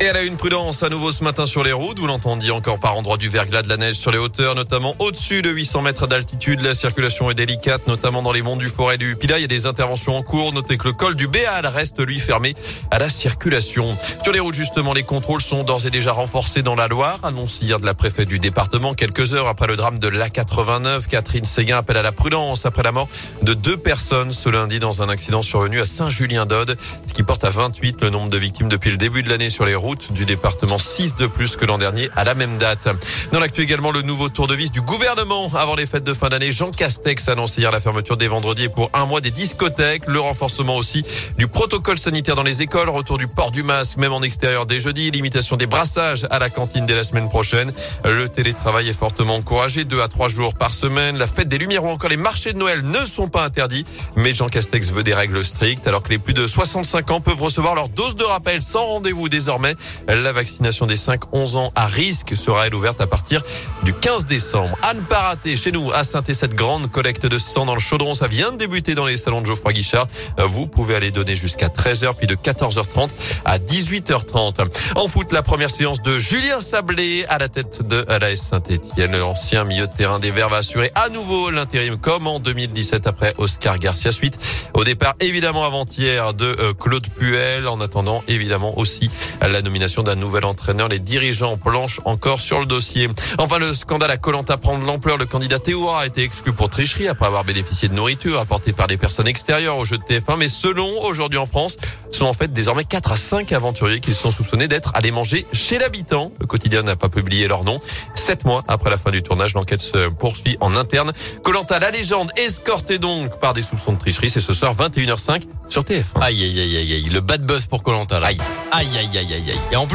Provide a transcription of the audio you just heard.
Et elle a une prudence à nouveau ce matin sur les routes. Vous l'entendiez encore par endroit du verglas de la neige sur les hauteurs, notamment au-dessus de 800 mètres d'altitude. La circulation est délicate, notamment dans les monts du Forêt du Pilat. Il y a des interventions en cours. Notez que le col du Béal reste lui fermé à la circulation. Sur les routes, justement, les contrôles sont d'ores et déjà renforcés dans la Loire. Annonce hier de la préfète du département. Quelques heures après le drame de l'A89, Catherine Séguin appelle à la prudence après la mort de deux personnes ce lundi dans un accident survenu à Saint-Julien-d'Aude, ce qui porte à 28 le nombre de victimes depuis le début de l'année sur les routes du département 6 de plus que l'an dernier à la même date. Dans l'actu également, le nouveau tour de vis du gouvernement avant les fêtes de fin d'année. Jean Castex annonce hier la fermeture des vendredis pour un mois des discothèques, le renforcement aussi du protocole sanitaire dans les écoles, retour du port du masque même en extérieur dès jeudi, limitation des brassages à la cantine dès la semaine prochaine. Le télétravail est fortement encouragé, deux à trois jours par semaine. La fête des Lumières ou encore les marchés de Noël ne sont pas interdits, mais Jean Castex veut des règles strictes alors que les plus de 65 ans peuvent recevoir leur dose de rappel sans rendez-vous désormais. La vaccination des 5-11 ans à risque sera elle ouverte à partir du 15 décembre. Anne Paraté, chez nous, à saint cette grande collecte de sang dans le chaudron. Ça vient de débuter dans les salons de Geoffroy Guichard. Vous pouvez aller donner jusqu'à 13h, puis de 14h30 à 18h30. En foot, la première séance de Julien Sablé à la tête de l'AS Saint-Etienne. L'ancien milieu de terrain des Verts va assurer à nouveau l'intérim comme en 2017 après Oscar Garcia. Suite au départ évidemment avant-hier de euh, Claude Puel. En attendant évidemment aussi la nomination d'un nouvel entraîneur. Les dirigeants planchent encore sur le dossier. Enfin, le scandale à Colanta prend de l'ampleur. Le candidat Théoura a été exclu pour tricherie après avoir bénéficié de nourriture apportée par des personnes extérieures au jeu de TF1. Mais selon aujourd'hui en France, sont en fait désormais 4 à 5 aventuriers qui sont soupçonnés d'être allés manger chez l'habitant. Le quotidien n'a pas publié leur nom. Sept mois après la fin du tournage, l'enquête se poursuit en interne. Colanta, la légende, escortée donc par des soupçons de tricherie. C'est ce soir 21h05 sur TF1. Aïe, aïe, aïe, aïe, aïe. Le bad buzz pour Colanta, là. Aïe. Aïe, aïe, aïe, aïe, aïe. Et en plus,